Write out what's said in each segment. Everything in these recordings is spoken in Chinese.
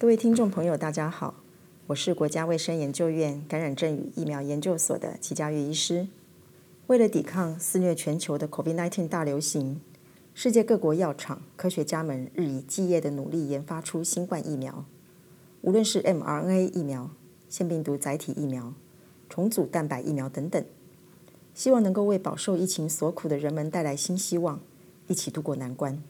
各位听众朋友，大家好，我是国家卫生研究院感染症与疫苗研究所的齐嘉月医师。为了抵抗肆虐全球的 COVID-19 大流行，世界各国药厂科学家们日以继夜的努力研发出新冠疫苗，无论是 mRNA 疫苗、腺病毒载体疫苗、重组蛋白疫苗等等，希望能够为饱受疫情所苦的人们带来新希望，一起度过难关。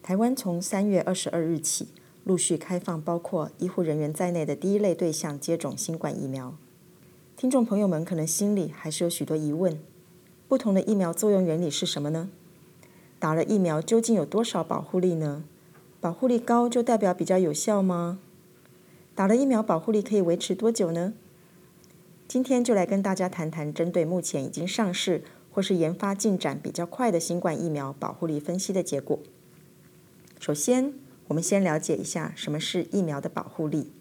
台湾从三月二十二日起，陆续开放包括医护人员在内的第一类对象接种新冠疫苗。听众朋友们可能心里还是有许多疑问：不同的疫苗作用原理是什么呢？打了疫苗究竟有多少保护力呢？保护力高就代表比较有效吗？打了疫苗保护力可以维持多久呢？今天就来跟大家谈谈针对目前已经上市或是研发进展比较快的新冠疫苗保护力分析的结果。首先，我们先了解一下什么是疫苗的保护力。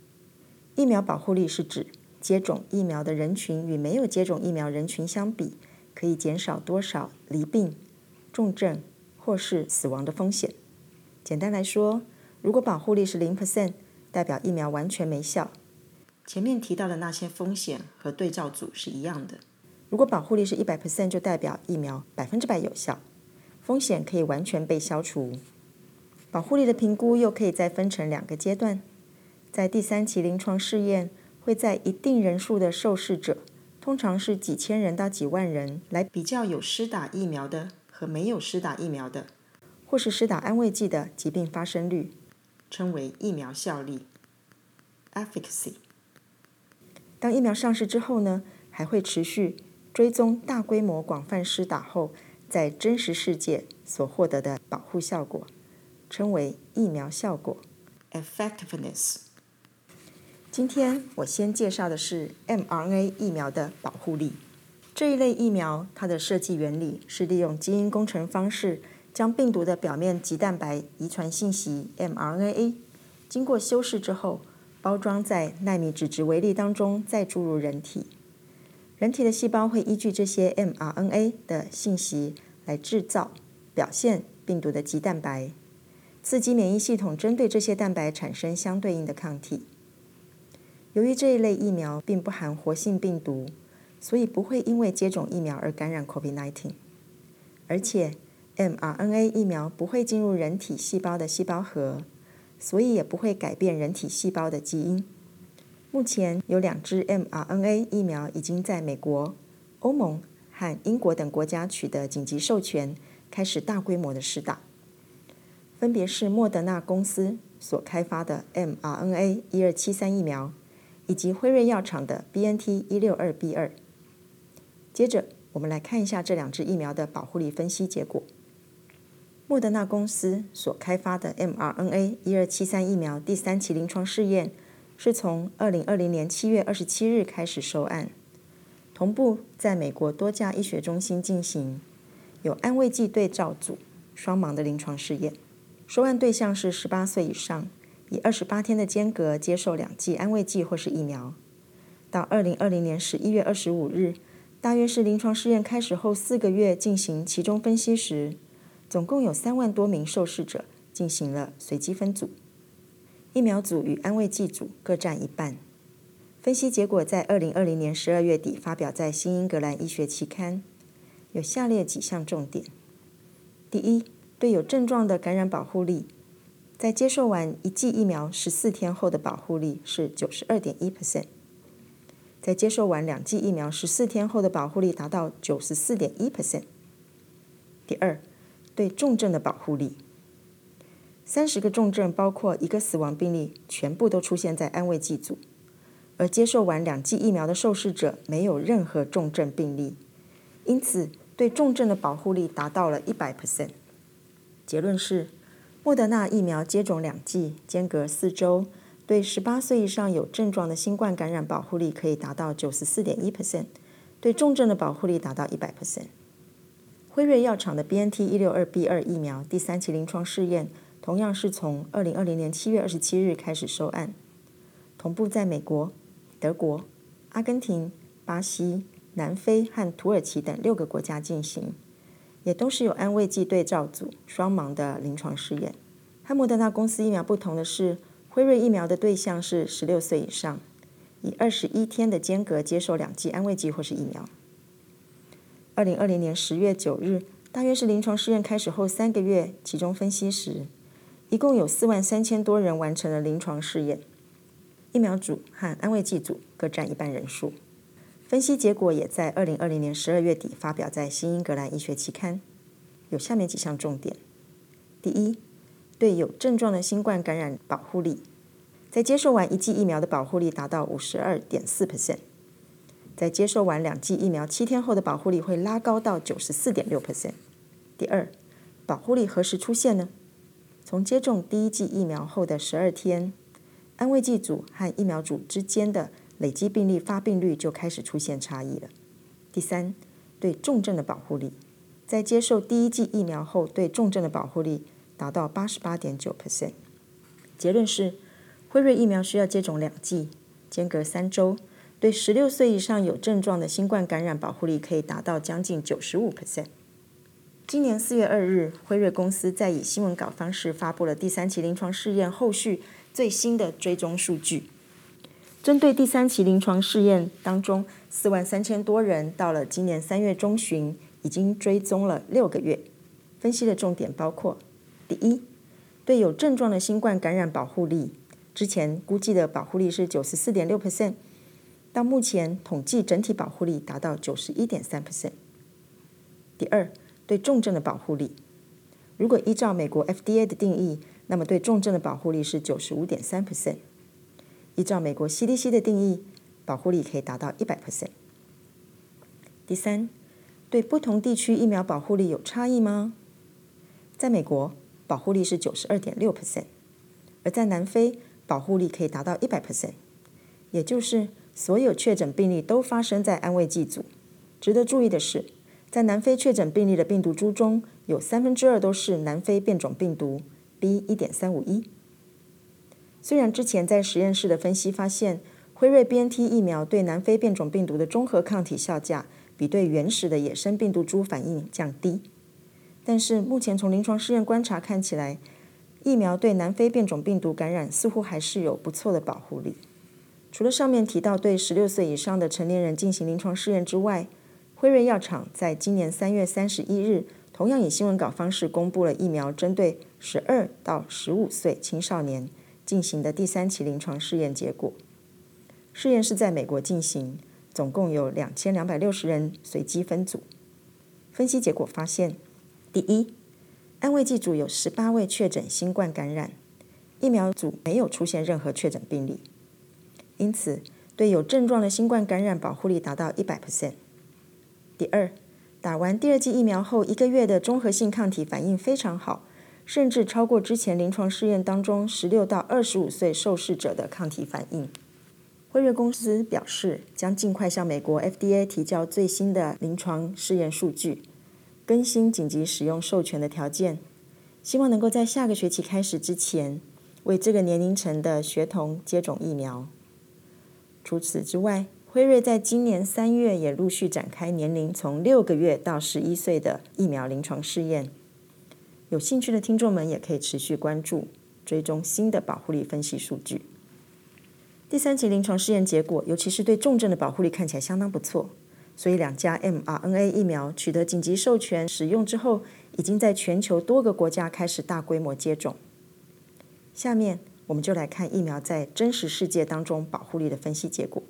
疫苗保护力是指接种疫苗的人群与没有接种疫苗人群相比，可以减少多少罹病、重症或是死亡的风险。简单来说，如果保护力是零 percent，代表疫苗完全没效。前面提到的那些风险和对照组是一样的。如果保护力是一百 percent，就代表疫苗百分之百有效，风险可以完全被消除。保护力的评估又可以再分成两个阶段，在第三期临床试验，会在一定人数的受试者，通常是几千人到几万人，来比较有施打疫苗的和没有施打疫苗的，或是施打安慰剂的疾病发生率，称为疫苗效力 （efficacy）。当疫苗上市之后呢，还会持续追踪大规模广泛施打后，在真实世界所获得的保护效果。称为疫苗效果 （effectiveness）。今天我先介绍的是 mRNA 疫苗的保护力。这一类疫苗，它的设计原理是利用基因工程方式，将病毒的表面棘蛋白遗传信息 mRNA 经过修饰之后，包装在纳米脂质微粒当中，再注入人体。人体的细胞会依据这些 mRNA 的信息来制造、表现病毒的棘蛋白。刺激免疫系统针对这些蛋白产生相对应的抗体。由于这一类疫苗并不含活性病毒，所以不会因为接种疫苗而感染 COVID-19。而且 mRNA 疫苗不会进入人体细胞的细胞核，所以也不会改变人体细胞的基因。目前有两支 mRNA 疫苗已经在美国、欧盟和英国等国家取得紧急授权，开始大规模的试打。分别是莫德纳公司所开发的 mRNA 一二七三疫苗，以及辉瑞药厂的 BNT 一六二 B 二。接着，我们来看一下这两支疫苗的保护力分析结果。莫德纳公司所开发的 mRNA 一二七三疫苗第三期临床试验是从二零二零年七月二十七日开始收案，同步在美国多家医学中心进行，有安慰剂对照组双盲的临床试验。收案对象是十八岁以上，以二十八天的间隔接受两剂安慰剂或是疫苗。到二零二零年十一月二十五日，大约是临床试验开始后四个月进行其中分析时，总共有三万多名受试者进行了随机分组，疫苗组与安慰剂组各占一半。分析结果在二零二零年十二月底发表在《新英格兰医学期刊》，有下列几项重点：第一。对有症状的感染保护力，在接受完一剂疫苗十四天后的保护力是九十二点一 percent，在接受完两剂疫苗十四天后的保护力达到九十四点一 percent。第二，对重症的保护力，三十个重症包括一个死亡病例，全部都出现在安慰剂组，而接受完两剂疫苗的受试者没有任何重症病例，因此对重症的保护力达到了一百 percent。结论是，莫德纳疫苗接种两剂，间隔四周，对十八岁以上有症状的新冠感染保护力可以达到九十四点一 percent，对重症的保护力达到一百 percent。辉瑞药厂的 BNT 一六二 B 二疫苗第三期临床试验，同样是从二零二零年七月二十七日开始收案，同步在美国、德国、阿根廷、巴西、南非和土耳其等六个国家进行。也都是有安慰剂对照组双盲的临床试验。和莫德纳公司疫苗不同的是，辉瑞疫苗的对象是十六岁以上，以二十一天的间隔接受两剂安慰剂或是疫苗。二零二零年十月九日，大约是临床试验开始后三个月，其中分析时，一共有四万三千多人完成了临床试验，疫苗组和安慰剂组各占一半人数。分析结果也在二零二零年十二月底发表在《新英格兰医学期刊》，有下面几项重点：第一，对有症状的新冠感染保护力，在接受完一剂疫苗的保护力达到五十二点四 percent，在接受完两剂疫苗七天后的保护力会拉高到九十四点六 percent。第二，保护力何时出现呢？从接种第一剂疫苗后的十二天，安慰剂组和疫苗组之间的累积病例发病率就开始出现差异了。第三，对重症的保护力，在接受第一剂疫苗后，对重症的保护力达到八十八点九 percent。结论是，辉瑞疫苗需要接种两剂，间隔三周，对十六岁以上有症状的新冠感染保护力可以达到将近九十五 percent。今年四月二日，辉瑞公司在以新闻稿方式发布了第三期临床试验后续最新的追踪数据。针对第三期临床试验当中四万三千多人，到了今年三月中旬，已经追踪了六个月。分析的重点包括：第一，对有症状的新冠感染保护力，之前估计的保护力是九十四点六 percent，到目前统计整体保护力达到九十一点三 percent。第二，对重症的保护力，如果依照美国 FDA 的定义，那么对重症的保护力是九十五点三 percent。依照美国 CDC 的定义，保护力可以达到一百 percent。第三，对不同地区疫苗保护力有差异吗？在美国，保护力是九十二点六 percent，而在南非，保护力可以达到一百 percent。也就是所有确诊病例都发生在安慰剂组。值得注意的是，在南非确诊病例的病毒株中，有三分之二都是南非变种病毒 B. 一点三五一。虽然之前在实验室的分析发现，辉瑞 BNT 疫苗对南非变种病毒的中和抗体效价比对原始的野生病毒株反应降低，但是目前从临床试验观察看起来，疫苗对南非变种病毒感染似乎还是有不错的保护力。除了上面提到对十六岁以上的成年人进行临床试验之外，辉瑞药厂在今年三月三十一日，同样以新闻稿方式公布了疫苗针对十二到十五岁青少年。进行的第三期临床试验结果，试验是在美国进行，总共有两千两百六十人随机分组。分析结果发现，第一，安慰剂组有十八位确诊新冠感染，疫苗组没有出现任何确诊病例，因此对有症状的新冠感染保护力达到一百 percent。第二，打完第二剂疫苗后一个月的综合性抗体反应非常好。甚至超过之前临床试验当中十六到二十五岁受试者的抗体反应。辉瑞公司表示，将尽快向美国 FDA 提交最新的临床试验数据，更新紧急使用授权的条件，希望能够在下个学期开始之前，为这个年龄层的学童接种疫苗。除此之外，辉瑞在今年三月也陆续展开年龄从六个月到十一岁的疫苗临床试验。有兴趣的听众们也可以持续关注、追踪新的保护力分析数据。第三期临床试验结果，尤其是对重症的保护力看起来相当不错，所以两家 mRNA 疫苗取得紧急授权使用之后，已经在全球多个国家开始大规模接种。下面我们就来看疫苗在真实世界当中保护力的分析结果。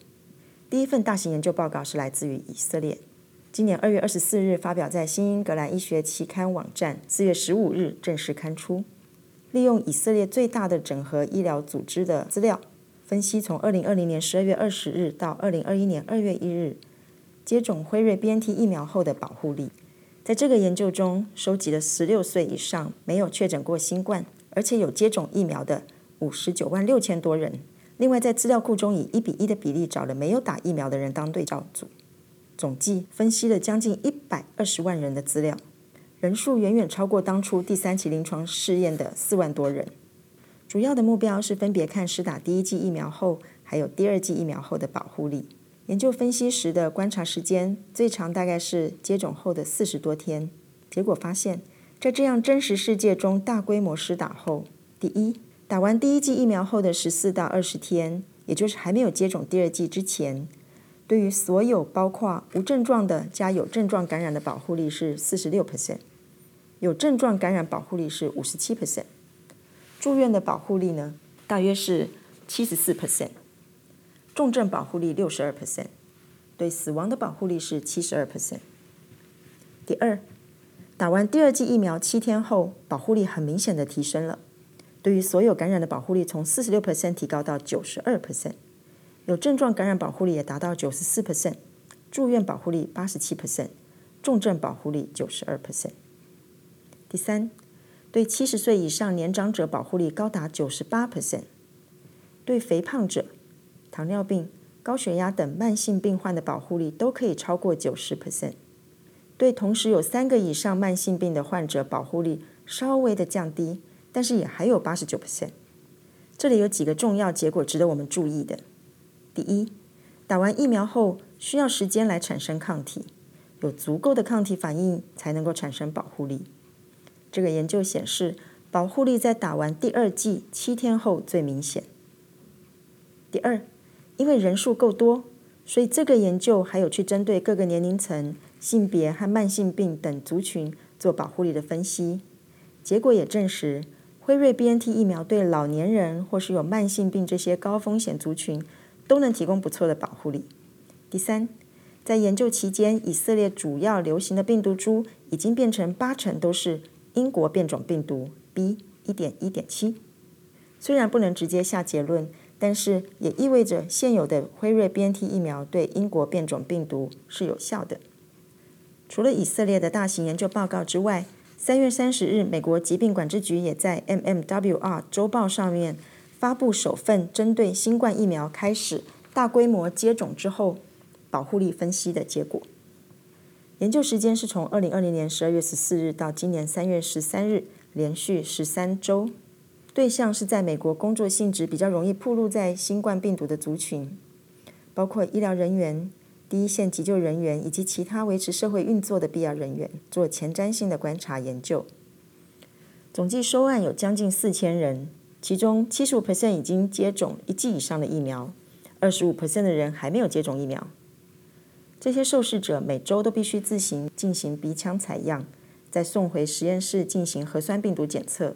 第一份大型研究报告是来自于以色列。今年二月二十四日发表在《新英格兰医学期刊》网站，四月十五日正式刊出。利用以色列最大的整合医疗组织的资料，分析从二零二零年十二月二十日到二零二一年二月一日接种辉瑞 BNT 疫苗后的保护力。在这个研究中，收集了十六岁以上没有确诊过新冠，而且有接种疫苗的五十九万六千多人。另外，在资料库中以一比一的比例找了没有打疫苗的人当对照组。总计分析了将近一百二十万人的资料，人数远远超过当初第三期临床试验的四万多人。主要的目标是分别看施打第一剂疫苗后，还有第二剂疫苗后的保护力。研究分析时的观察时间最长大概是接种后的四十多天。结果发现，在这样真实世界中大规模施打后，第一，打完第一剂疫苗后的十四到二十天，也就是还没有接种第二剂之前，对于所有包括无症状的加有症状感染的保护力是四十六 percent，有症状感染保护力是五十七 percent，住院的保护力呢，大约是七十四 percent，重症保护力六十二 percent，对死亡的保护力是七十二 percent。第二，打完第二剂疫苗七天后，保护力很明显的提升了。对于所有感染的保护力从四十六 percent 提高到九十二 percent，有症状感染保护力也达到九十四 percent，住院保护力八十七 percent，重症保护力九十二 percent。第三，对七十岁以上年长者保护力高达九十八 percent，对肥胖者、糖尿病、高血压等慢性病患的保护力都可以超过九十 percent。对同时有三个以上慢性病的患者，保护力稍微的降低，但是也还有八十九 percent。这里有几个重要结果值得我们注意的：第一，打完疫苗后需要时间来产生抗体，有足够的抗体反应才能够产生保护力。这个研究显示，保护力在打完第二剂七天后最明显。第二，因为人数够多，所以这个研究还有去针对各个年龄层。性别和慢性病等族群做保护力的分析，结果也证实，辉瑞 BNT 疫苗对老年人或是有慢性病这些高风险族群都能提供不错的保护力。第三，在研究期间，以色列主要流行的病毒株已经变成八成都是英国变种病毒 B. 一点一点七。虽然不能直接下结论，但是也意味着现有的辉瑞 BNT 疫苗对英国变种病毒是有效的。除了以色列的大型研究报告之外，三月三十日，美国疾病管制局也在 MMWR 周报上面发布首份针对新冠疫苗开始大规模接种之后保护力分析的结果。研究时间是从二零二零年十二月十四日到今年三月十三日，连续十三周。对象是在美国工作性质比较容易暴露在新冠病毒的族群，包括医疗人员。第一线急救人员以及其他维持社会运作的必要人员做前瞻性的观察研究，总计收案有将近四千人，其中七十五 percent 已经接种一剂以上的疫苗，二十五 percent 的人还没有接种疫苗。这些受试者每周都必须自行进行鼻腔采样，再送回实验室进行核酸病毒检测。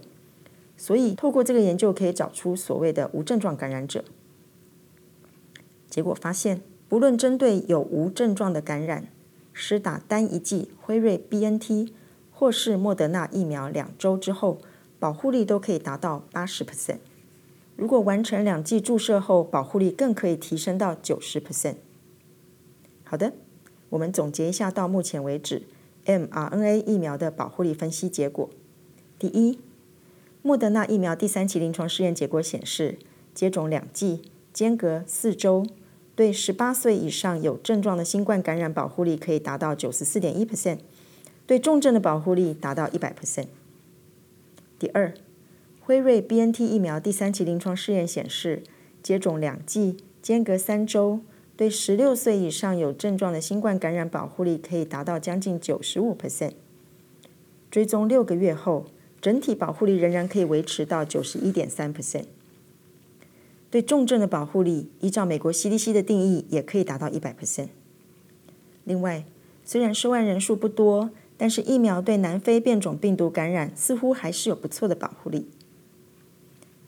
所以，透过这个研究可以找出所谓的无症状感染者。结果发现。不论针对有无症状的感染，施打单一剂辉瑞 BNT 或是莫德纳疫苗两周之后，保护力都可以达到八十 percent。如果完成两剂注射后，保护力更可以提升到九十 percent。好的，我们总结一下到目前为止 mRNA 疫苗的保护力分析结果。第一，莫德纳疫苗第三期临床试验结果显示，接种两剂间隔四周。对十八岁以上有症状的新冠感染保护力可以达到九十四点一 percent，对重症的保护力达到一百 percent。第二，辉瑞 BNT 疫苗第三期临床试验显示，接种两剂间隔三周，对十六岁以上有症状的新冠感染保护力可以达到将近九十五 percent。追踪六个月后，整体保护力仍然可以维持到九十一点三 percent。对重症的保护力，依照美国 CDC 的定义，也可以达到一百 percent。另外，虽然受案人数不多，但是疫苗对南非变种病毒感染似乎还是有不错的保护力。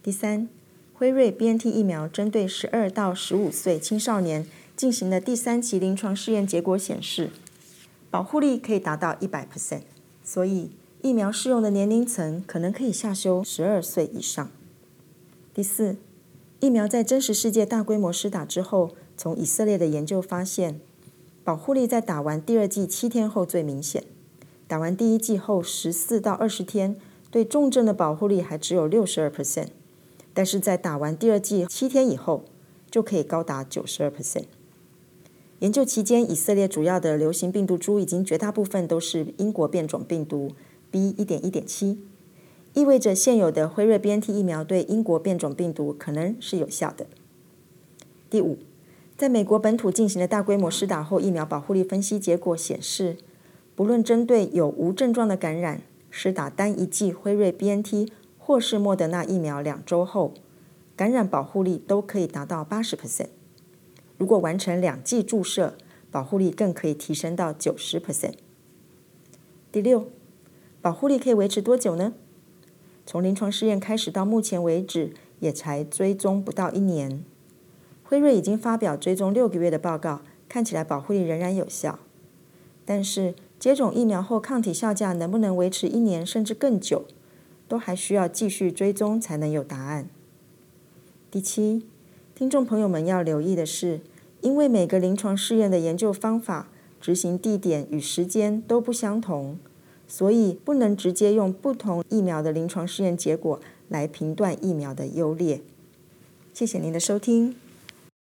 第三，辉瑞 BNT 疫苗针对十二到十五岁青少年进行的第三期临床试验结果显示，保护力可以达到一百 percent，所以疫苗适用的年龄层可能可以下修十二岁以上。第四。疫苗在真实世界大规模施打之后，从以色列的研究发现，保护力在打完第二剂七天后最明显。打完第一剂后十四到二十天，对重症的保护力还只有六十二 percent，但是在打完第二剂七天以后，就可以高达九十二 percent。研究期间，以色列主要的流行病毒株已经绝大部分都是英国变种病毒 B. 一点一点七。意味着现有的辉瑞 BNT 疫苗对英国变种病毒可能是有效的。第五，在美国本土进行的大规模施打后，疫苗保护力分析结果显示，不论针对有无症状的感染，施打单一剂辉瑞 BNT 或是莫德纳疫苗两周后，感染保护力都可以达到八十 percent。如果完成两剂注射，保护力更可以提升到九十 percent。第六，保护力可以维持多久呢？从临床试验开始到目前为止，也才追踪不到一年。辉瑞已经发表追踪六个月的报告，看起来保护力仍然有效。但是接种疫苗后抗体效价能不能维持一年甚至更久，都还需要继续追踪才能有答案。第七，听众朋友们要留意的是，因为每个临床试验的研究方法、执行地点与时间都不相同，所以不能直接用不同疫苗的临床试验结果来评断疫苗的优劣。谢谢您的收听。